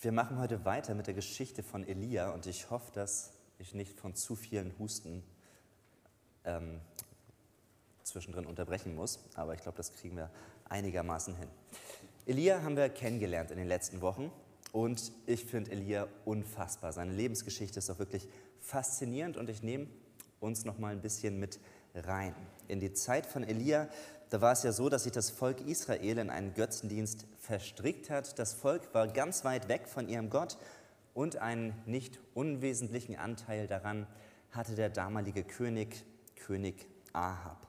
Wir machen heute weiter mit der Geschichte von Elia und ich hoffe, dass ich nicht von zu vielen Husten ähm, zwischendrin unterbrechen muss, aber ich glaube, das kriegen wir einigermaßen hin. Elia haben wir kennengelernt in den letzten Wochen und ich finde Elia unfassbar. Seine Lebensgeschichte ist auch wirklich faszinierend und ich nehme uns noch mal ein bisschen mit rein. In die Zeit von Elia, da war es ja so, dass sich das Volk Israel in einen Götzendienst verstrickt hat. Das Volk war ganz weit weg von ihrem Gott und einen nicht unwesentlichen Anteil daran hatte der damalige König, König Ahab.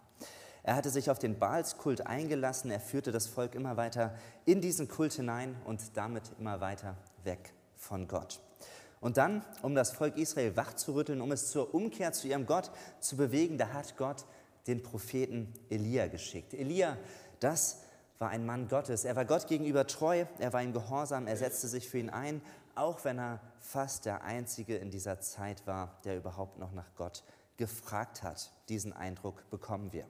Er hatte sich auf den Baalskult eingelassen, er führte das Volk immer weiter in diesen Kult hinein und damit immer weiter weg von Gott. Und dann, um das Volk Israel wachzurütteln, um es zur Umkehr zu ihrem Gott zu bewegen, da hat Gott den Propheten Elia geschickt. Elia, das war ein Mann Gottes. Er war Gott gegenüber treu, er war ihm gehorsam, er setzte sich für ihn ein, auch wenn er fast der Einzige in dieser Zeit war, der überhaupt noch nach Gott gefragt hat. Diesen Eindruck bekommen wir.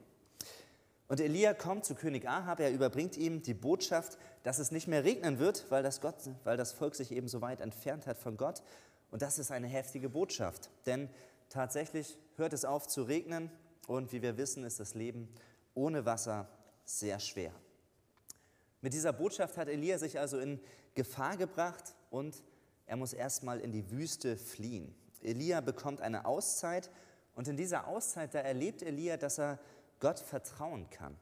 Und Elia kommt zu König Ahab, er überbringt ihm die Botschaft, dass es nicht mehr regnen wird, weil das, Gott, weil das Volk sich eben so weit entfernt hat von Gott. Und das ist eine heftige Botschaft, denn tatsächlich hört es auf zu regnen und wie wir wissen, ist das Leben ohne Wasser sehr schwer. Mit dieser Botschaft hat Elia sich also in Gefahr gebracht und er muss erstmal in die Wüste fliehen. Elia bekommt eine Auszeit und in dieser Auszeit, da erlebt Elia, dass er Gott vertrauen kann.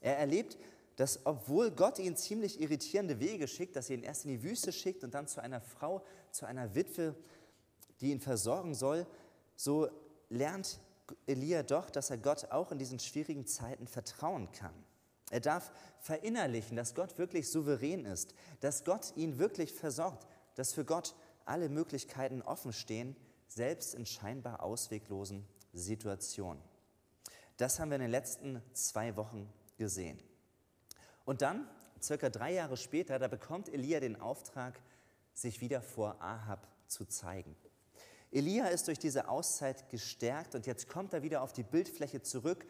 Er erlebt, dass obwohl Gott ihn ziemlich irritierende Wege schickt, dass er ihn erst in die Wüste schickt und dann zu einer Frau, zu einer Witwe, die ihn versorgen soll, so lernt Elia doch, dass er Gott auch in diesen schwierigen Zeiten vertrauen kann. Er darf verinnerlichen, dass Gott wirklich souverän ist, dass Gott ihn wirklich versorgt, dass für Gott alle Möglichkeiten offen stehen, selbst in scheinbar ausweglosen Situationen. Das haben wir in den letzten zwei Wochen gesehen. Und dann, circa drei Jahre später, da bekommt Elia den Auftrag, sich wieder vor Ahab zu zeigen. Elia ist durch diese Auszeit gestärkt und jetzt kommt er wieder auf die Bildfläche zurück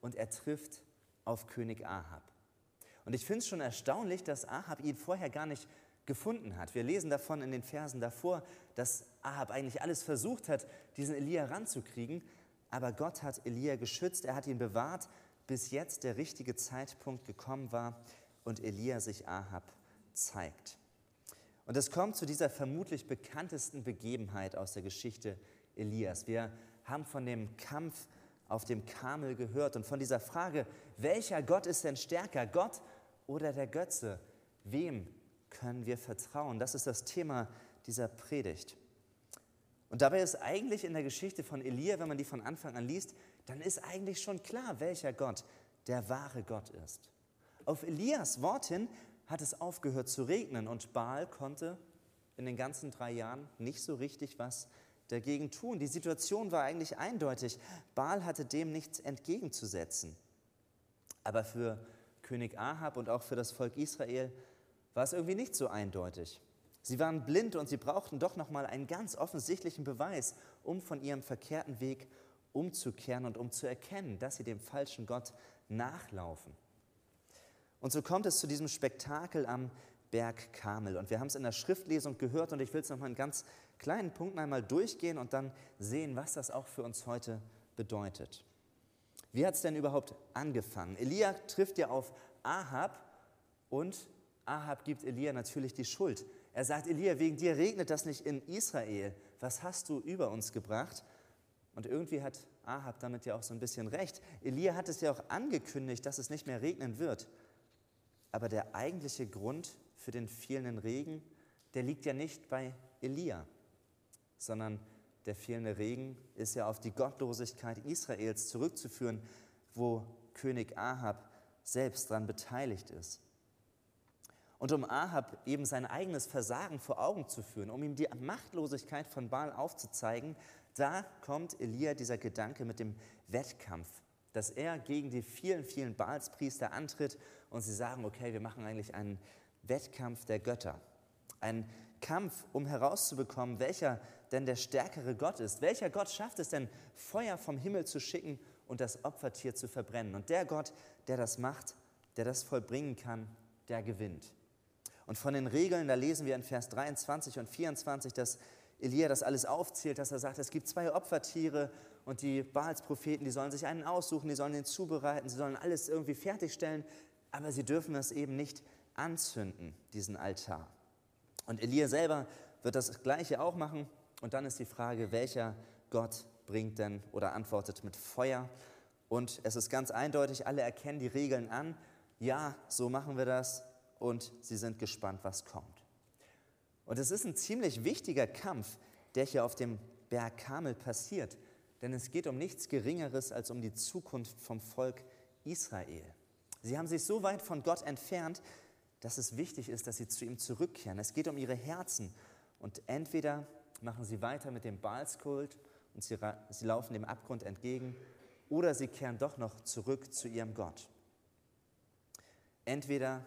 und er trifft auf König Ahab. Und ich finde es schon erstaunlich, dass Ahab ihn vorher gar nicht gefunden hat. Wir lesen davon in den Versen davor, dass Ahab eigentlich alles versucht hat, diesen Elia ranzukriegen, aber Gott hat Elia geschützt, er hat ihn bewahrt, bis jetzt der richtige Zeitpunkt gekommen war und Elia sich Ahab zeigt. Und es kommt zu dieser vermutlich bekanntesten Begebenheit aus der Geschichte Elias. Wir haben von dem Kampf auf dem Kamel gehört und von dieser Frage, welcher Gott ist denn stärker, Gott oder der Götze? Wem können wir vertrauen? Das ist das Thema dieser Predigt. Und dabei ist eigentlich in der Geschichte von Elia, wenn man die von Anfang an liest, dann ist eigentlich schon klar, welcher Gott der wahre Gott ist. Auf Elias Wort hin hat es aufgehört zu regnen und Baal konnte in den ganzen drei Jahren nicht so richtig was dagegen tun. Die Situation war eigentlich eindeutig. Baal hatte dem nichts entgegenzusetzen. Aber für König Ahab und auch für das Volk Israel war es irgendwie nicht so eindeutig. Sie waren blind und sie brauchten doch noch mal einen ganz offensichtlichen Beweis, um von ihrem verkehrten Weg umzukehren und um zu erkennen, dass sie dem falschen Gott nachlaufen. Und so kommt es zu diesem Spektakel am Berg Kamel. Und wir haben es in der Schriftlesung gehört und ich will es noch mal in ganz kleinen Punkten einmal durchgehen und dann sehen, was das auch für uns heute bedeutet. Wie hat es denn überhaupt angefangen? Elia trifft ja auf Ahab und Ahab gibt Elia natürlich die Schuld. Er sagt, Elia, wegen dir regnet das nicht in Israel. Was hast du über uns gebracht? Und irgendwie hat Ahab damit ja auch so ein bisschen recht. Elia hat es ja auch angekündigt, dass es nicht mehr regnen wird. Aber der eigentliche Grund für den fehlenden Regen, der liegt ja nicht bei Elia, sondern der fehlende Regen ist ja auf die Gottlosigkeit Israels zurückzuführen, wo König Ahab selbst daran beteiligt ist. Und um Ahab eben sein eigenes Versagen vor Augen zu führen, um ihm die Machtlosigkeit von Baal aufzuzeigen, da kommt Elia dieser Gedanke mit dem Wettkampf, dass er gegen die vielen, vielen Baalspriester antritt und sie sagen, okay, wir machen eigentlich einen Wettkampf der Götter. Ein Kampf, um herauszubekommen, welcher denn der stärkere Gott ist. Welcher Gott schafft es denn, Feuer vom Himmel zu schicken und das Opfertier zu verbrennen? Und der Gott, der das macht, der das vollbringen kann, der gewinnt. Und von den Regeln, da lesen wir in Vers 23 und 24, dass Elia das alles aufzählt, dass er sagt, es gibt zwei Opfertiere und die Baalspropheten, die sollen sich einen aussuchen, die sollen den zubereiten, sie sollen alles irgendwie fertigstellen, aber sie dürfen das eben nicht anzünden, diesen Altar. Und Elia selber wird das Gleiche auch machen. Und dann ist die Frage, welcher Gott bringt denn oder antwortet mit Feuer. Und es ist ganz eindeutig, alle erkennen die Regeln an. Ja, so machen wir das. Und sie sind gespannt, was kommt. Und es ist ein ziemlich wichtiger Kampf, der hier auf dem Berg Kamel passiert. Denn es geht um nichts Geringeres als um die Zukunft vom Volk Israel. Sie haben sich so weit von Gott entfernt, dass es wichtig ist, dass sie zu ihm zurückkehren. Es geht um ihre Herzen. Und entweder machen sie weiter mit dem Baalskult und sie, sie laufen dem Abgrund entgegen, oder sie kehren doch noch zurück zu ihrem Gott. Entweder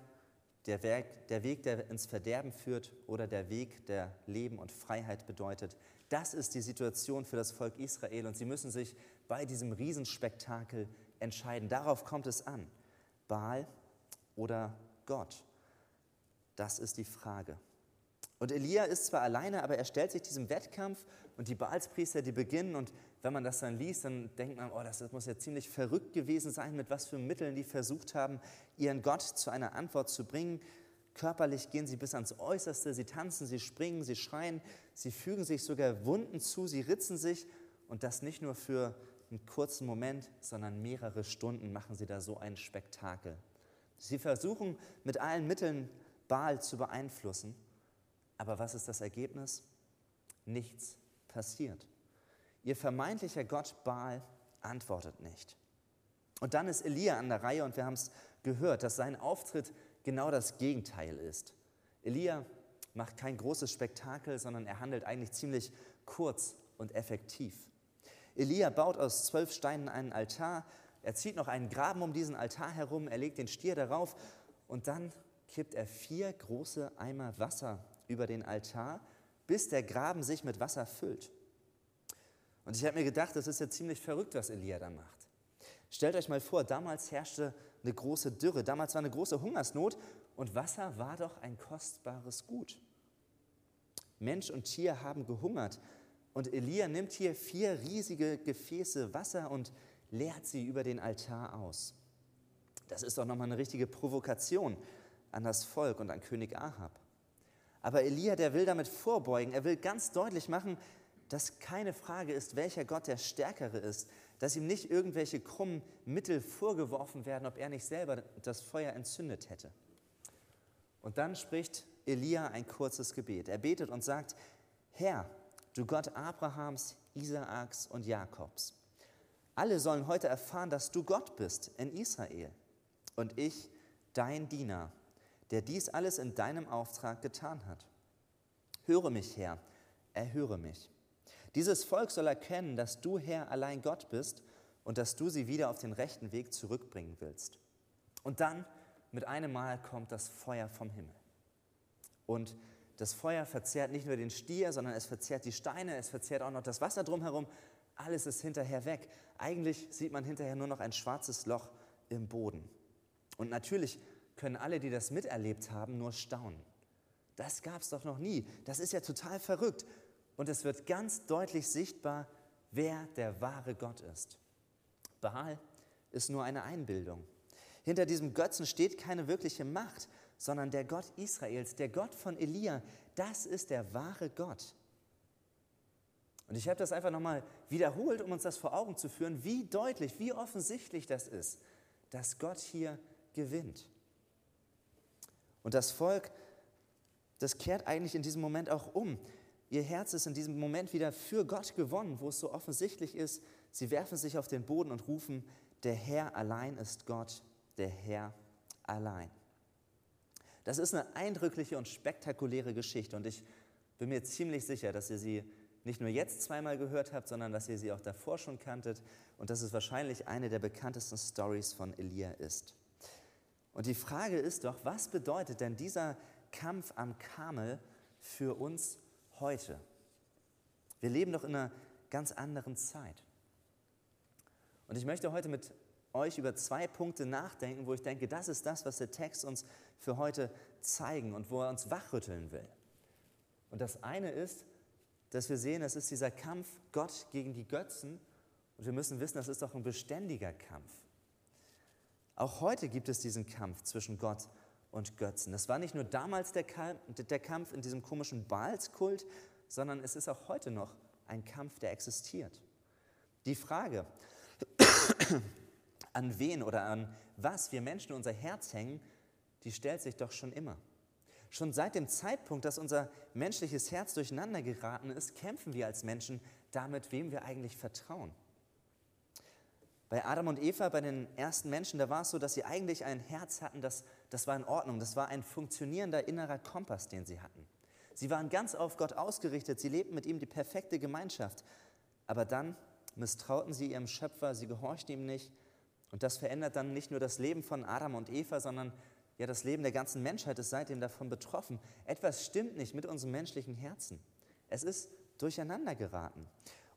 der Weg, der Weg, der ins Verderben führt, oder der Weg, der Leben und Freiheit bedeutet. Das ist die Situation für das Volk Israel und sie müssen sich bei diesem Riesenspektakel entscheiden. Darauf kommt es an. Baal oder Gott. Das ist die Frage. Und Elia ist zwar alleine, aber er stellt sich diesem Wettkampf und die Baalspriester, die beginnen und wenn man das dann liest, dann denkt man, oh, das muss ja ziemlich verrückt gewesen sein, mit was für Mitteln die versucht haben, ihren Gott zu einer Antwort zu bringen. Körperlich gehen sie bis ans Äußerste, sie tanzen, sie springen, sie schreien, sie fügen sich sogar Wunden zu, sie ritzen sich und das nicht nur für einen kurzen Moment, sondern mehrere Stunden machen sie da so ein Spektakel. Sie versuchen mit allen Mitteln Baal zu beeinflussen. Aber was ist das Ergebnis? Nichts passiert. Ihr vermeintlicher Gott Baal antwortet nicht. Und dann ist Elia an der Reihe und wir haben es gehört, dass sein Auftritt genau das Gegenteil ist. Elia macht kein großes Spektakel, sondern er handelt eigentlich ziemlich kurz und effektiv. Elia baut aus zwölf Steinen einen Altar, er zieht noch einen Graben um diesen Altar herum, er legt den Stier darauf und dann kippt er vier große Eimer Wasser über den Altar, bis der Graben sich mit Wasser füllt. Und ich habe mir gedacht, das ist ja ziemlich verrückt, was Elia da macht. Stellt euch mal vor, damals herrschte eine große Dürre, damals war eine große Hungersnot und Wasser war doch ein kostbares Gut. Mensch und Tier haben gehungert und Elia nimmt hier vier riesige Gefäße Wasser und leert sie über den Altar aus. Das ist doch nochmal eine richtige Provokation an das Volk und an König Ahab. Aber Elia, der will damit vorbeugen. Er will ganz deutlich machen, dass keine Frage ist, welcher Gott der Stärkere ist, dass ihm nicht irgendwelche krummen Mittel vorgeworfen werden, ob er nicht selber das Feuer entzündet hätte. Und dann spricht Elia ein kurzes Gebet. Er betet und sagt, Herr, du Gott Abrahams, Isaaks und Jakobs, alle sollen heute erfahren, dass du Gott bist in Israel und ich, dein Diener, der dies alles in deinem Auftrag getan hat. Höre mich, Herr, erhöre mich. Dieses Volk soll erkennen, dass du, Herr, allein Gott bist und dass du sie wieder auf den rechten Weg zurückbringen willst. Und dann mit einem Mal kommt das Feuer vom Himmel. Und das Feuer verzehrt nicht nur den Stier, sondern es verzehrt die Steine, es verzehrt auch noch das Wasser drumherum. Alles ist hinterher weg. Eigentlich sieht man hinterher nur noch ein schwarzes Loch im Boden. Und natürlich können alle, die das miterlebt haben, nur staunen. Das gab es doch noch nie. Das ist ja total verrückt. Und es wird ganz deutlich sichtbar, wer der wahre Gott ist. Baal ist nur eine Einbildung. Hinter diesem Götzen steht keine wirkliche Macht, sondern der Gott Israels, der Gott von Elia. Das ist der wahre Gott. Und ich habe das einfach nochmal wiederholt, um uns das vor Augen zu führen, wie deutlich, wie offensichtlich das ist, dass Gott hier gewinnt. Und das Volk, das kehrt eigentlich in diesem Moment auch um. Ihr Herz ist in diesem Moment wieder für Gott gewonnen, wo es so offensichtlich ist. Sie werfen sich auf den Boden und rufen, der Herr allein ist Gott, der Herr allein. Das ist eine eindrückliche und spektakuläre Geschichte und ich bin mir ziemlich sicher, dass ihr sie nicht nur jetzt zweimal gehört habt, sondern dass ihr sie auch davor schon kanntet und dass es wahrscheinlich eine der bekanntesten Stories von Elia ist. Und die Frage ist doch, was bedeutet denn dieser Kampf am Kamel für uns heute? Wir leben doch in einer ganz anderen Zeit. Und ich möchte heute mit euch über zwei Punkte nachdenken, wo ich denke, das ist das, was der Text uns für heute zeigen und wo er uns wachrütteln will. Und das eine ist, dass wir sehen, es ist dieser Kampf Gott gegen die Götzen. Und wir müssen wissen, das ist doch ein beständiger Kampf. Auch heute gibt es diesen Kampf zwischen Gott und Götzen. Das war nicht nur damals der Kampf in diesem komischen Baalskult, sondern es ist auch heute noch ein Kampf, der existiert. Die Frage, an wen oder an was wir Menschen unser Herz hängen, die stellt sich doch schon immer. Schon seit dem Zeitpunkt, dass unser menschliches Herz durcheinander geraten ist, kämpfen wir als Menschen damit, wem wir eigentlich vertrauen. Bei Adam und Eva, bei den ersten Menschen, da war es so, dass sie eigentlich ein Herz hatten, das, das war in Ordnung. Das war ein funktionierender innerer Kompass, den sie hatten. Sie waren ganz auf Gott ausgerichtet, sie lebten mit ihm die perfekte Gemeinschaft. Aber dann misstrauten sie ihrem Schöpfer, sie gehorchten ihm nicht. Und das verändert dann nicht nur das Leben von Adam und Eva, sondern ja, das Leben der ganzen Menschheit ist seitdem davon betroffen. Etwas stimmt nicht mit unserem menschlichen Herzen. Es ist durcheinander geraten.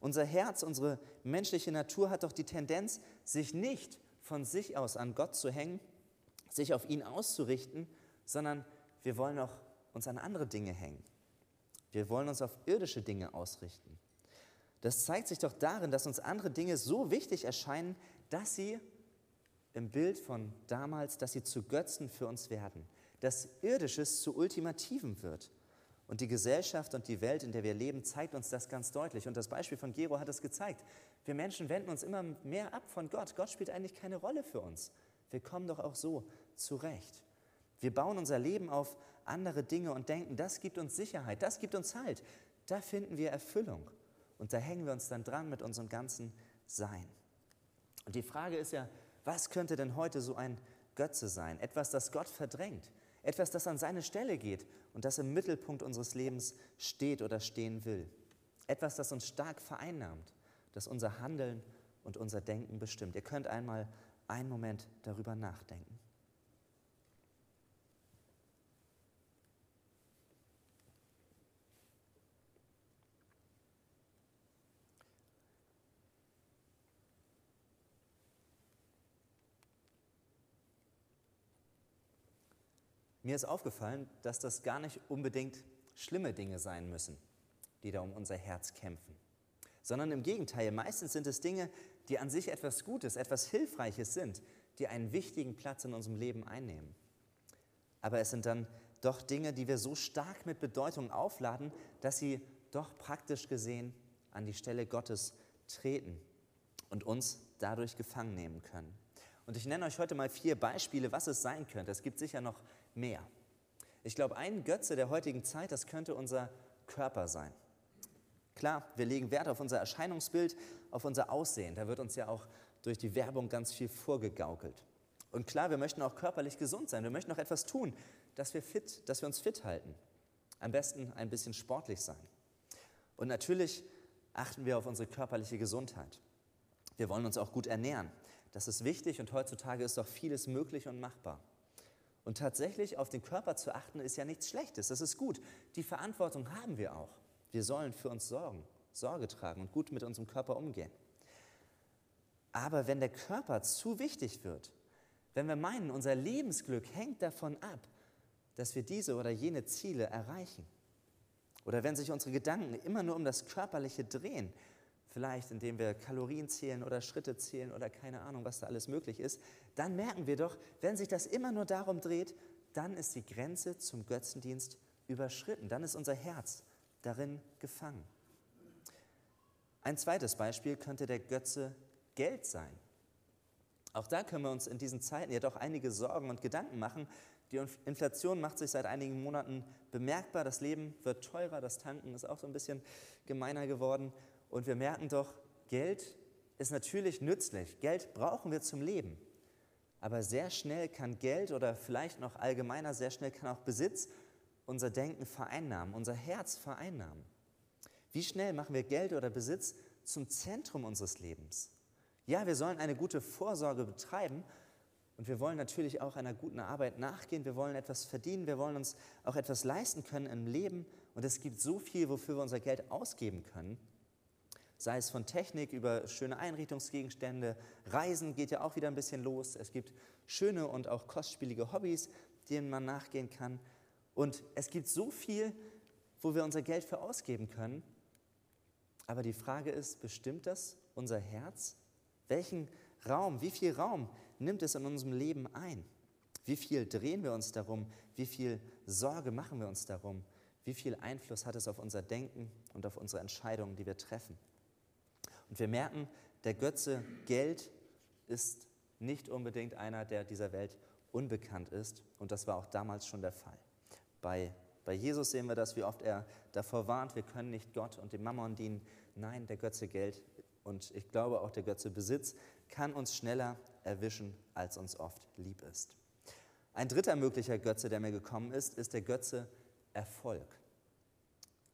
Unser Herz, unsere menschliche Natur hat doch die Tendenz, sich nicht von sich aus an Gott zu hängen, sich auf ihn auszurichten, sondern wir wollen auch uns an andere Dinge hängen. Wir wollen uns auf irdische Dinge ausrichten. Das zeigt sich doch darin, dass uns andere Dinge so wichtig erscheinen, dass sie im Bild von damals, dass sie zu Götzen für uns werden, dass Irdisches zu Ultimativen wird. Und die Gesellschaft und die Welt, in der wir leben, zeigt uns das ganz deutlich. Und das Beispiel von Gero hat es gezeigt. Wir Menschen wenden uns immer mehr ab von Gott. Gott spielt eigentlich keine Rolle für uns. Wir kommen doch auch so zurecht. Wir bauen unser Leben auf andere Dinge und denken, das gibt uns Sicherheit, das gibt uns Halt. Da finden wir Erfüllung. Und da hängen wir uns dann dran mit unserem ganzen Sein. Und die Frage ist ja, was könnte denn heute so ein Götze sein? Etwas, das Gott verdrängt. Etwas, das an seine Stelle geht und das im Mittelpunkt unseres Lebens steht oder stehen will. Etwas, das uns stark vereinnahmt, das unser Handeln und unser Denken bestimmt. Ihr könnt einmal einen Moment darüber nachdenken. Mir ist aufgefallen, dass das gar nicht unbedingt schlimme Dinge sein müssen, die da um unser Herz kämpfen, sondern im Gegenteil, meistens sind es Dinge, die an sich etwas Gutes, etwas Hilfreiches sind, die einen wichtigen Platz in unserem Leben einnehmen. Aber es sind dann doch Dinge, die wir so stark mit Bedeutung aufladen, dass sie doch praktisch gesehen an die Stelle Gottes treten und uns dadurch gefangen nehmen können. Und ich nenne euch heute mal vier Beispiele, was es sein könnte. Es gibt sicher noch mehr. Ich glaube, ein Götze der heutigen Zeit, das könnte unser Körper sein. Klar, wir legen Wert auf unser Erscheinungsbild, auf unser Aussehen. Da wird uns ja auch durch die Werbung ganz viel vorgegaukelt. Und klar, wir möchten auch körperlich gesund sein. Wir möchten auch etwas tun, dass wir, fit, dass wir uns fit halten. Am besten ein bisschen sportlich sein. Und natürlich achten wir auf unsere körperliche Gesundheit. Wir wollen uns auch gut ernähren. Das ist wichtig und heutzutage ist doch vieles möglich und machbar. Und tatsächlich auf den Körper zu achten, ist ja nichts Schlechtes. Das ist gut. Die Verantwortung haben wir auch. Wir sollen für uns sorgen, Sorge tragen und gut mit unserem Körper umgehen. Aber wenn der Körper zu wichtig wird, wenn wir meinen, unser Lebensglück hängt davon ab, dass wir diese oder jene Ziele erreichen, oder wenn sich unsere Gedanken immer nur um das Körperliche drehen, vielleicht indem wir Kalorien zählen oder Schritte zählen oder keine Ahnung, was da alles möglich ist, dann merken wir doch, wenn sich das immer nur darum dreht, dann ist die Grenze zum Götzendienst überschritten, dann ist unser Herz darin gefangen. Ein zweites Beispiel könnte der Götze Geld sein. Auch da können wir uns in diesen Zeiten ja doch einige Sorgen und Gedanken machen. Die Inflation macht sich seit einigen Monaten bemerkbar, das Leben wird teurer, das Tanken ist auch so ein bisschen gemeiner geworden und wir merken doch, Geld ist natürlich nützlich. Geld brauchen wir zum Leben. Aber sehr schnell kann Geld oder vielleicht noch allgemeiner, sehr schnell kann auch Besitz unser Denken vereinnahmen, unser Herz vereinnahmen. Wie schnell machen wir Geld oder Besitz zum Zentrum unseres Lebens? Ja, wir sollen eine gute Vorsorge betreiben und wir wollen natürlich auch einer guten Arbeit nachgehen. Wir wollen etwas verdienen, wir wollen uns auch etwas leisten können im Leben. Und es gibt so viel, wofür wir unser Geld ausgeben können sei es von Technik über schöne Einrichtungsgegenstände. Reisen geht ja auch wieder ein bisschen los. Es gibt schöne und auch kostspielige Hobbys, denen man nachgehen kann. Und es gibt so viel, wo wir unser Geld für ausgeben können. Aber die Frage ist, bestimmt das unser Herz? Welchen Raum, wie viel Raum nimmt es in unserem Leben ein? Wie viel drehen wir uns darum? Wie viel Sorge machen wir uns darum? Wie viel Einfluss hat es auf unser Denken und auf unsere Entscheidungen, die wir treffen? Und wir merken, der Götze Geld ist nicht unbedingt einer, der dieser Welt unbekannt ist. Und das war auch damals schon der Fall. Bei, bei Jesus sehen wir das, wie oft er davor warnt, wir können nicht Gott und dem Mammon dienen. Nein, der Götze Geld und ich glaube auch der Götze Besitz kann uns schneller erwischen, als uns oft lieb ist. Ein dritter möglicher Götze, der mir gekommen ist, ist der Götze Erfolg.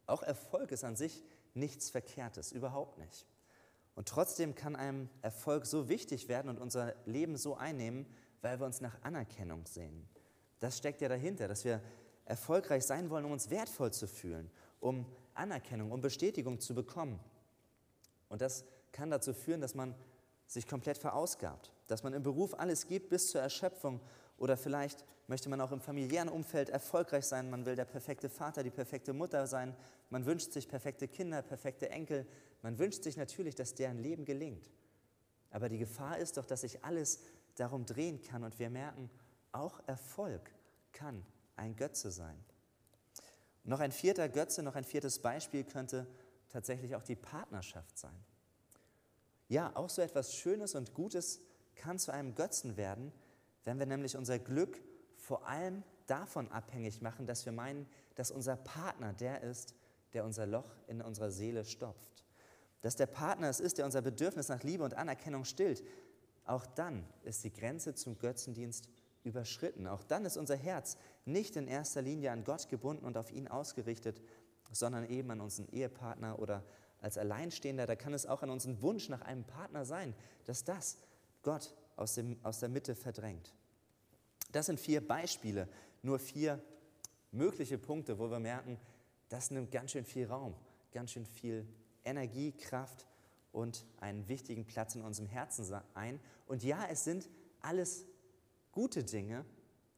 Auch Erfolg ist an sich nichts Verkehrtes, überhaupt nicht. Und trotzdem kann einem Erfolg so wichtig werden und unser Leben so einnehmen, weil wir uns nach Anerkennung sehen. Das steckt ja dahinter, dass wir erfolgreich sein wollen, um uns wertvoll zu fühlen, um Anerkennung, um Bestätigung zu bekommen. Und das kann dazu führen, dass man sich komplett verausgabt, dass man im Beruf alles gibt bis zur Erschöpfung oder vielleicht möchte man auch im familiären Umfeld erfolgreich sein, man will der perfekte Vater, die perfekte Mutter sein, man wünscht sich perfekte Kinder, perfekte Enkel, man wünscht sich natürlich, dass deren Leben gelingt. Aber die Gefahr ist doch, dass sich alles darum drehen kann und wir merken, auch Erfolg kann ein Götze sein. Noch ein vierter Götze, noch ein viertes Beispiel könnte tatsächlich auch die Partnerschaft sein. Ja, auch so etwas Schönes und Gutes kann zu einem Götzen werden, wenn wir nämlich unser Glück vor allem davon abhängig machen, dass wir meinen, dass unser Partner der ist, der unser Loch in unserer Seele stopft. Dass der Partner es ist, der unser Bedürfnis nach Liebe und Anerkennung stillt. Auch dann ist die Grenze zum Götzendienst überschritten. Auch dann ist unser Herz nicht in erster Linie an Gott gebunden und auf ihn ausgerichtet, sondern eben an unseren Ehepartner oder als Alleinstehender. Da kann es auch an unseren Wunsch nach einem Partner sein, dass das Gott aus, dem, aus der Mitte verdrängt. Das sind vier Beispiele, nur vier mögliche Punkte, wo wir merken, das nimmt ganz schön viel Raum, ganz schön viel Energie, Kraft und einen wichtigen Platz in unserem Herzen ein. Und ja, es sind alles gute Dinge,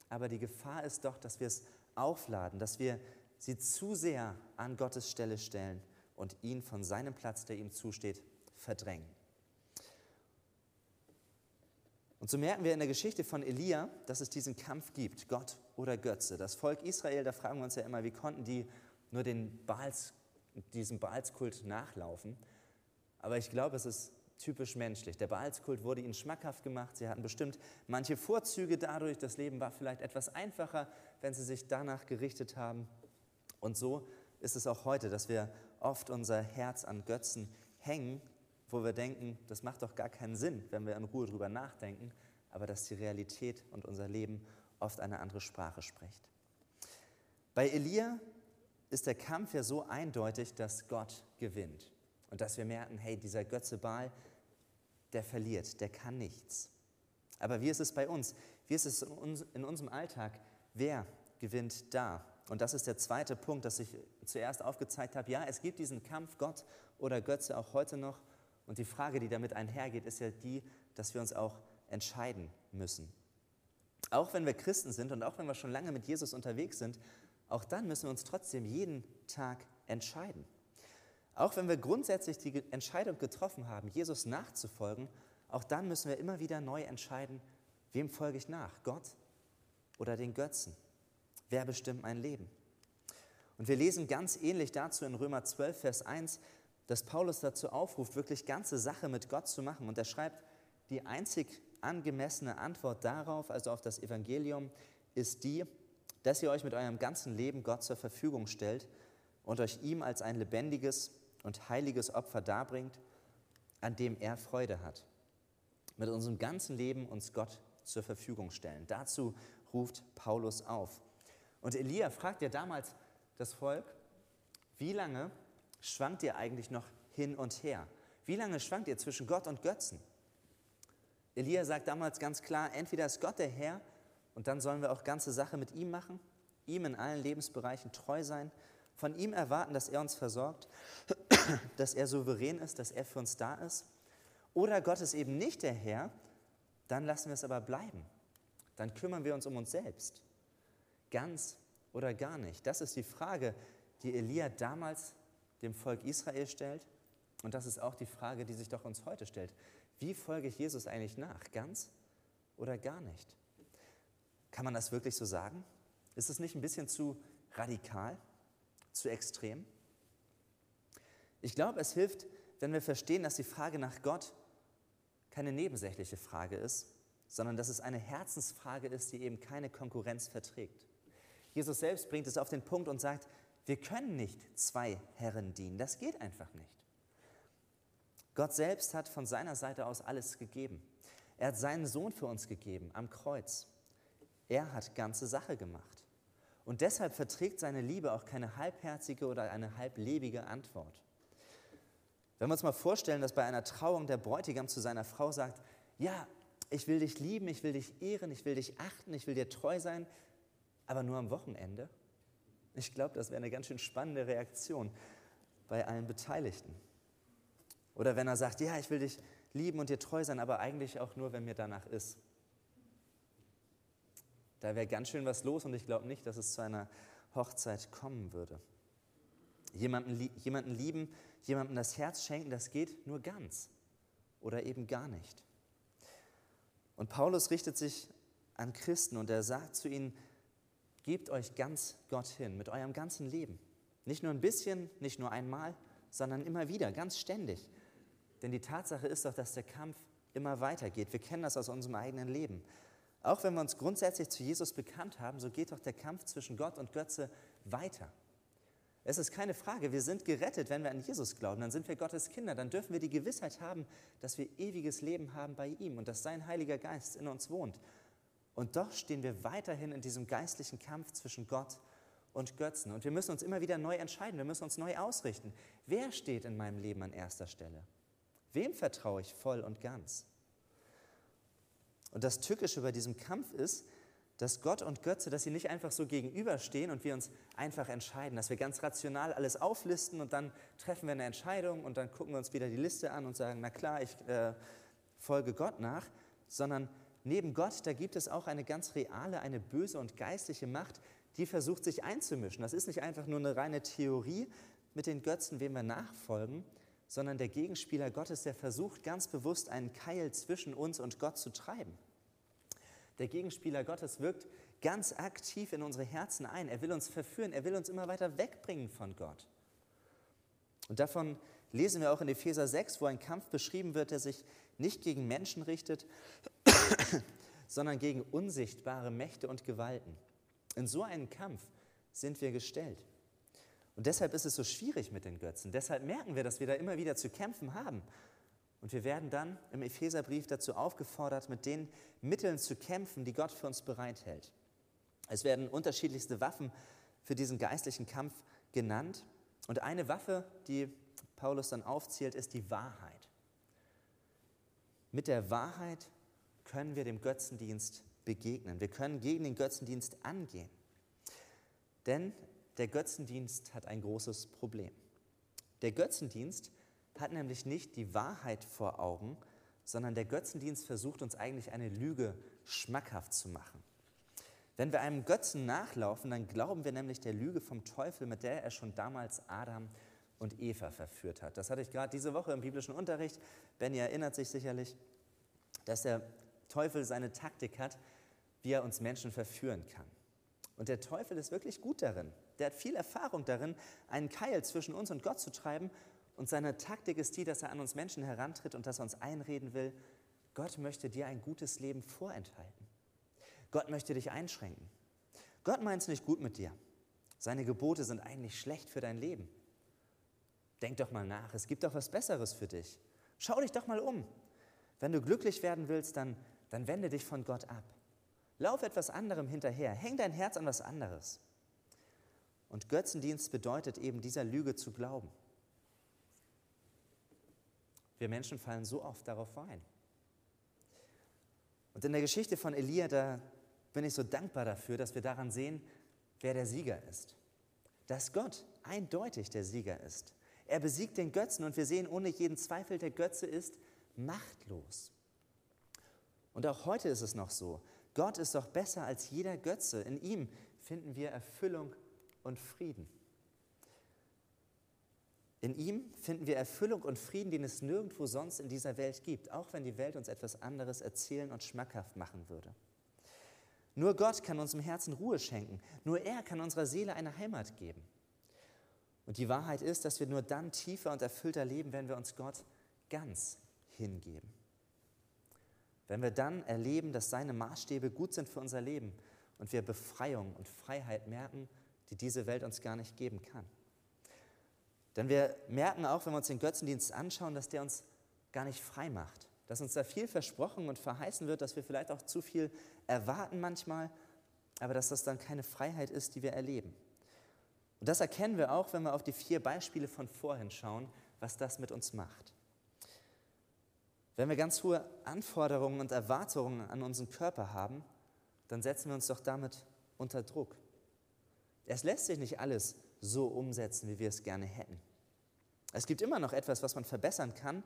aber die Gefahr ist doch, dass wir es aufladen, dass wir sie zu sehr an Gottes Stelle stellen und ihn von seinem Platz, der ihm zusteht, verdrängen. Und so merken wir in der Geschichte von Elia, dass es diesen Kampf gibt, Gott oder Götze. Das Volk Israel, da fragen wir uns ja immer, wie konnten die nur den Baals, diesem Baalskult nachlaufen? Aber ich glaube, es ist typisch menschlich. Der Baalskult wurde ihnen schmackhaft gemacht. Sie hatten bestimmt manche Vorzüge dadurch. Das Leben war vielleicht etwas einfacher, wenn sie sich danach gerichtet haben. Und so ist es auch heute, dass wir oft unser Herz an Götzen hängen, wo wir denken, das macht doch gar keinen Sinn, wenn wir in Ruhe drüber nachdenken, aber dass die Realität und unser Leben oft eine andere Sprache spricht. Bei Elia ist der Kampf ja so eindeutig, dass Gott gewinnt und dass wir merken, hey, dieser Götze Baal, der verliert, der kann nichts. Aber wie ist es bei uns? Wie ist es in unserem Alltag? Wer gewinnt da? Und das ist der zweite Punkt, dass ich zuerst aufgezeigt habe. Ja, es gibt diesen Kampf Gott oder Götze auch heute noch. Und die Frage, die damit einhergeht, ist ja die, dass wir uns auch entscheiden müssen. Auch wenn wir Christen sind und auch wenn wir schon lange mit Jesus unterwegs sind, auch dann müssen wir uns trotzdem jeden Tag entscheiden. Auch wenn wir grundsätzlich die Entscheidung getroffen haben, Jesus nachzufolgen, auch dann müssen wir immer wieder neu entscheiden, wem folge ich nach, Gott oder den Götzen? Wer bestimmt mein Leben? Und wir lesen ganz ähnlich dazu in Römer 12, Vers 1, dass Paulus dazu aufruft, wirklich ganze Sache mit Gott zu machen. Und er schreibt, die einzig angemessene Antwort darauf, also auf das Evangelium, ist die, dass ihr euch mit eurem ganzen Leben Gott zur Verfügung stellt und euch ihm als ein lebendiges und heiliges Opfer darbringt, an dem er Freude hat. Mit unserem ganzen Leben uns Gott zur Verfügung stellen. Dazu ruft Paulus auf. Und Elia fragt ja damals das Volk, wie lange schwankt ihr eigentlich noch hin und her? Wie lange schwankt ihr zwischen Gott und Götzen? Elia sagt damals ganz klar, entweder ist Gott der Herr und dann sollen wir auch ganze Sache mit ihm machen, ihm in allen Lebensbereichen treu sein, von ihm erwarten, dass er uns versorgt, dass er souverän ist, dass er für uns da ist. Oder Gott ist eben nicht der Herr, dann lassen wir es aber bleiben. Dann kümmern wir uns um uns selbst. Ganz oder gar nicht? Das ist die Frage, die Elia damals dem Volk Israel stellt. Und das ist auch die Frage, die sich doch uns heute stellt. Wie folge ich Jesus eigentlich nach? Ganz oder gar nicht? Kann man das wirklich so sagen? Ist es nicht ein bisschen zu radikal, zu extrem? Ich glaube, es hilft, wenn wir verstehen, dass die Frage nach Gott keine nebensächliche Frage ist, sondern dass es eine Herzensfrage ist, die eben keine Konkurrenz verträgt. Jesus selbst bringt es auf den Punkt und sagt, wir können nicht zwei Herren dienen. Das geht einfach nicht. Gott selbst hat von seiner Seite aus alles gegeben. Er hat seinen Sohn für uns gegeben am Kreuz. Er hat ganze Sache gemacht. Und deshalb verträgt seine Liebe auch keine halbherzige oder eine halblebige Antwort. Wenn wir uns mal vorstellen, dass bei einer Trauung der Bräutigam zu seiner Frau sagt, ja, ich will dich lieben, ich will dich ehren, ich will dich achten, ich will dir treu sein, aber nur am Wochenende. Ich glaube, das wäre eine ganz schön spannende Reaktion bei allen Beteiligten. Oder wenn er sagt, ja, ich will dich lieben und dir treu sein, aber eigentlich auch nur, wenn mir danach ist. Da wäre ganz schön was los und ich glaube nicht, dass es zu einer Hochzeit kommen würde. Jemanden, jemanden lieben, jemandem das Herz schenken, das geht nur ganz oder eben gar nicht. Und Paulus richtet sich an Christen und er sagt zu ihnen, gebt euch ganz Gott hin, mit eurem ganzen Leben. Nicht nur ein bisschen, nicht nur einmal, sondern immer wieder, ganz ständig. Denn die Tatsache ist doch, dass der Kampf immer weitergeht. Wir kennen das aus unserem eigenen Leben. Auch wenn wir uns grundsätzlich zu Jesus bekannt haben, so geht doch der Kampf zwischen Gott und Götze weiter. Es ist keine Frage, wir sind gerettet, wenn wir an Jesus glauben, dann sind wir Gottes Kinder, dann dürfen wir die Gewissheit haben, dass wir ewiges Leben haben bei ihm und dass sein Heiliger Geist in uns wohnt. Und doch stehen wir weiterhin in diesem geistlichen Kampf zwischen Gott und Götzen. Und wir müssen uns immer wieder neu entscheiden, wir müssen uns neu ausrichten. Wer steht in meinem Leben an erster Stelle? Wem vertraue ich voll und ganz? Und das Tückische bei diesem Kampf ist, dass Gott und Götze, dass sie nicht einfach so gegenüberstehen und wir uns einfach entscheiden, dass wir ganz rational alles auflisten und dann treffen wir eine Entscheidung und dann gucken wir uns wieder die Liste an und sagen, na klar, ich äh, folge Gott nach, sondern neben Gott, da gibt es auch eine ganz reale, eine böse und geistliche Macht, die versucht sich einzumischen. Das ist nicht einfach nur eine reine Theorie mit den Götzen, wem wir nachfolgen, sondern der Gegenspieler Gottes, der versucht ganz bewusst einen Keil zwischen uns und Gott zu treiben. Der Gegenspieler Gottes wirkt ganz aktiv in unsere Herzen ein. Er will uns verführen, er will uns immer weiter wegbringen von Gott. Und davon lesen wir auch in Epheser 6, wo ein Kampf beschrieben wird, der sich nicht gegen Menschen richtet, sondern gegen unsichtbare Mächte und Gewalten. In so einen Kampf sind wir gestellt. Und deshalb ist es so schwierig mit den Götzen. Deshalb merken wir, dass wir da immer wieder zu kämpfen haben. Und wir werden dann im Epheserbrief dazu aufgefordert, mit den Mitteln zu kämpfen, die Gott für uns bereithält. Es werden unterschiedlichste Waffen für diesen geistlichen Kampf genannt. Und eine Waffe, die Paulus dann aufzählt, ist die Wahrheit. Mit der Wahrheit können wir dem Götzendienst begegnen. Wir können gegen den Götzendienst angehen. Denn der Götzendienst hat ein großes Problem. Der Götzendienst hat nämlich nicht die Wahrheit vor Augen, sondern der Götzendienst versucht uns eigentlich eine Lüge schmackhaft zu machen. Wenn wir einem Götzen nachlaufen, dann glauben wir nämlich der Lüge vom Teufel, mit der er schon damals Adam und Eva verführt hat. Das hatte ich gerade diese Woche im biblischen Unterricht. Benny erinnert sich sicherlich, dass der Teufel seine Taktik hat, wie er uns Menschen verführen kann. Und der Teufel ist wirklich gut darin. Der hat viel Erfahrung darin, einen Keil zwischen uns und Gott zu treiben und seine Taktik ist die, dass er an uns Menschen herantritt und dass er uns einreden will, Gott möchte dir ein gutes Leben vorenthalten. Gott möchte dich einschränken. Gott meint es nicht gut mit dir. Seine Gebote sind eigentlich schlecht für dein Leben. Denk doch mal nach, es gibt doch was Besseres für dich. Schau dich doch mal um. Wenn du glücklich werden willst, dann, dann wende dich von Gott ab. Lauf etwas anderem hinterher. Häng dein Herz an was anderes. Und Götzendienst bedeutet eben dieser Lüge zu glauben. Wir Menschen fallen so oft darauf rein. Und in der Geschichte von Elia, da bin ich so dankbar dafür, dass wir daran sehen, wer der Sieger ist. Dass Gott eindeutig der Sieger ist. Er besiegt den Götzen und wir sehen ohne jeden Zweifel, der Götze ist machtlos. Und auch heute ist es noch so. Gott ist doch besser als jeder Götze. In ihm finden wir Erfüllung und Frieden. In ihm finden wir Erfüllung und Frieden, den es nirgendwo sonst in dieser Welt gibt, auch wenn die Welt uns etwas anderes erzählen und schmackhaft machen würde. Nur Gott kann unserem Herzen Ruhe schenken, nur er kann unserer Seele eine Heimat geben. Und die Wahrheit ist, dass wir nur dann tiefer und erfüllter leben, wenn wir uns Gott ganz hingeben. Wenn wir dann erleben, dass seine Maßstäbe gut sind für unser Leben und wir Befreiung und Freiheit merken, die diese Welt uns gar nicht geben kann. Denn wir merken auch, wenn wir uns den Götzendienst anschauen, dass der uns gar nicht frei macht. Dass uns da viel versprochen und verheißen wird, dass wir vielleicht auch zu viel erwarten manchmal, aber dass das dann keine Freiheit ist, die wir erleben. Und das erkennen wir auch, wenn wir auf die vier Beispiele von vorhin schauen, was das mit uns macht. Wenn wir ganz hohe Anforderungen und Erwartungen an unseren Körper haben, dann setzen wir uns doch damit unter Druck. Es lässt sich nicht alles so umsetzen, wie wir es gerne hätten. Es gibt immer noch etwas, was man verbessern kann.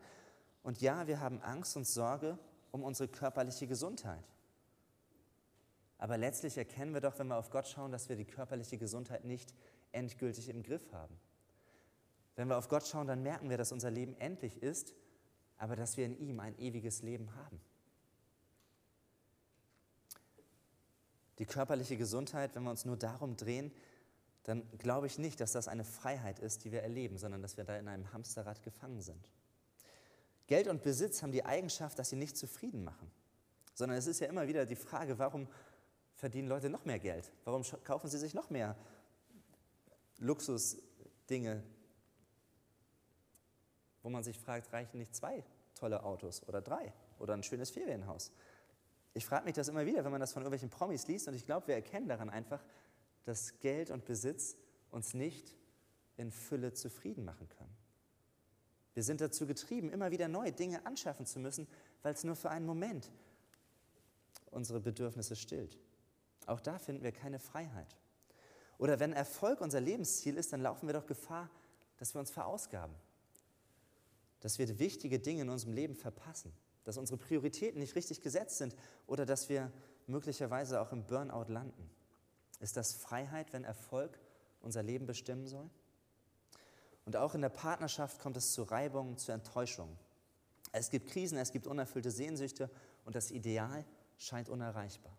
Und ja, wir haben Angst und Sorge um unsere körperliche Gesundheit. Aber letztlich erkennen wir doch, wenn wir auf Gott schauen, dass wir die körperliche Gesundheit nicht endgültig im Griff haben. Wenn wir auf Gott schauen, dann merken wir, dass unser Leben endlich ist, aber dass wir in ihm ein ewiges Leben haben. Die körperliche Gesundheit, wenn wir uns nur darum drehen, dann glaube ich nicht, dass das eine Freiheit ist, die wir erleben, sondern dass wir da in einem Hamsterrad gefangen sind. Geld und Besitz haben die Eigenschaft, dass sie nicht zufrieden machen, sondern es ist ja immer wieder die Frage, warum verdienen Leute noch mehr Geld? Warum kaufen sie sich noch mehr Luxusdinge, wo man sich fragt, reichen nicht zwei tolle Autos oder drei oder ein schönes Ferienhaus? Ich frage mich das immer wieder, wenn man das von irgendwelchen Promis liest und ich glaube, wir erkennen daran einfach, dass Geld und Besitz uns nicht in Fülle zufrieden machen können. Wir sind dazu getrieben, immer wieder neue Dinge anschaffen zu müssen, weil es nur für einen Moment unsere Bedürfnisse stillt. Auch da finden wir keine Freiheit. Oder wenn Erfolg unser Lebensziel ist, dann laufen wir doch Gefahr, dass wir uns verausgaben, dass wir wichtige Dinge in unserem Leben verpassen, dass unsere Prioritäten nicht richtig gesetzt sind oder dass wir möglicherweise auch im Burnout landen. Ist das Freiheit, wenn Erfolg unser Leben bestimmen soll? Und auch in der Partnerschaft kommt es zu Reibungen, zu Enttäuschungen. Es gibt Krisen, es gibt unerfüllte Sehnsüchte und das Ideal scheint unerreichbar.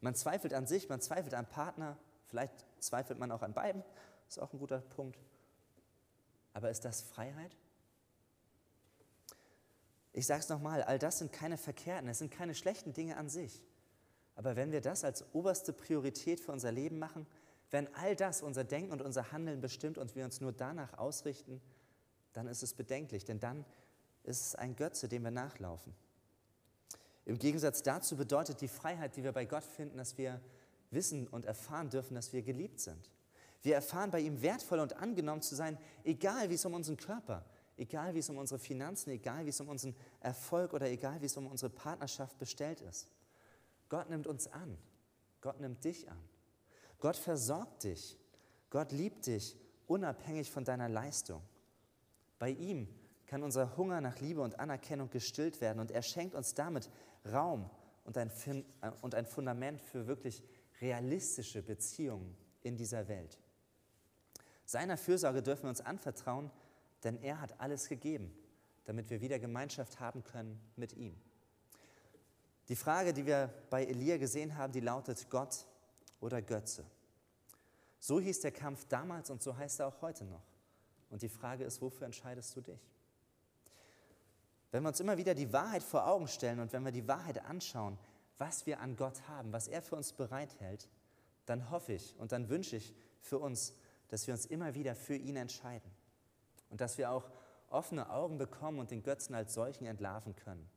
Man zweifelt an sich, man zweifelt am Partner, vielleicht zweifelt man auch an beiden, ist auch ein guter Punkt. Aber ist das Freiheit? Ich sage es nochmal, all das sind keine verkehrten, es sind keine schlechten Dinge an sich. Aber wenn wir das als oberste Priorität für unser Leben machen, wenn all das unser Denken und unser Handeln bestimmt und wir uns nur danach ausrichten, dann ist es bedenklich, denn dann ist es ein Götze, dem wir nachlaufen. Im Gegensatz dazu bedeutet die Freiheit, die wir bei Gott finden, dass wir wissen und erfahren dürfen, dass wir geliebt sind. Wir erfahren bei ihm wertvoll und angenommen zu sein, egal wie es um unseren Körper, egal wie es um unsere Finanzen, egal wie es um unseren Erfolg oder egal wie es um unsere Partnerschaft bestellt ist. Gott nimmt uns an. Gott nimmt dich an. Gott versorgt dich. Gott liebt dich unabhängig von deiner Leistung. Bei ihm kann unser Hunger nach Liebe und Anerkennung gestillt werden und er schenkt uns damit Raum und ein, und ein Fundament für wirklich realistische Beziehungen in dieser Welt. Seiner Fürsorge dürfen wir uns anvertrauen, denn er hat alles gegeben, damit wir wieder Gemeinschaft haben können mit ihm. Die Frage, die wir bei Elia gesehen haben, die lautet Gott oder Götze. So hieß der Kampf damals und so heißt er auch heute noch. Und die Frage ist, wofür entscheidest du dich? Wenn wir uns immer wieder die Wahrheit vor Augen stellen und wenn wir die Wahrheit anschauen, was wir an Gott haben, was er für uns bereithält, dann hoffe ich und dann wünsche ich für uns, dass wir uns immer wieder für ihn entscheiden und dass wir auch offene Augen bekommen und den Götzen als solchen entlarven können.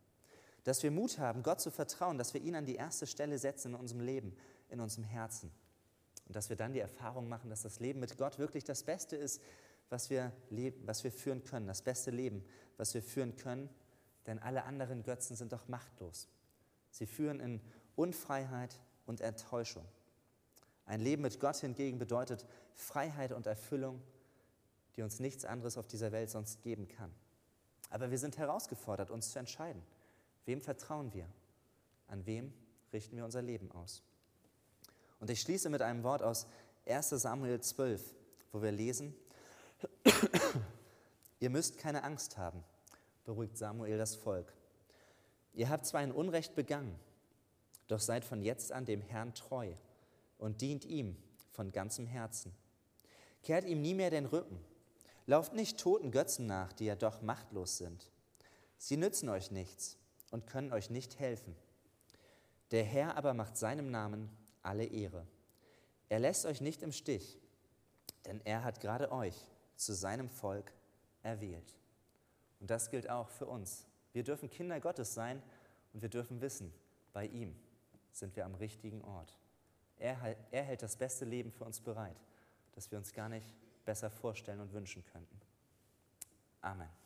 Dass wir Mut haben, Gott zu vertrauen, dass wir ihn an die erste Stelle setzen in unserem Leben, in unserem Herzen. Und dass wir dann die Erfahrung machen, dass das Leben mit Gott wirklich das Beste ist, was wir, was wir führen können, das beste Leben, was wir führen können, denn alle anderen Götzen sind doch machtlos. Sie führen in Unfreiheit und Enttäuschung. Ein Leben mit Gott hingegen bedeutet Freiheit und Erfüllung, die uns nichts anderes auf dieser Welt sonst geben kann. Aber wir sind herausgefordert, uns zu entscheiden. Wem vertrauen wir? An wem richten wir unser Leben aus? Und ich schließe mit einem Wort aus 1 Samuel 12, wo wir lesen, ihr müsst keine Angst haben, beruhigt Samuel das Volk. Ihr habt zwar ein Unrecht begangen, doch seid von jetzt an dem Herrn treu und dient ihm von ganzem Herzen. Kehrt ihm nie mehr den Rücken. Lauft nicht toten Götzen nach, die ja doch machtlos sind. Sie nützen euch nichts und können euch nicht helfen. Der Herr aber macht seinem Namen alle Ehre. Er lässt euch nicht im Stich, denn er hat gerade euch zu seinem Volk erwählt. Und das gilt auch für uns. Wir dürfen Kinder Gottes sein und wir dürfen wissen, bei ihm sind wir am richtigen Ort. Er, er hält das beste Leben für uns bereit, das wir uns gar nicht besser vorstellen und wünschen könnten. Amen.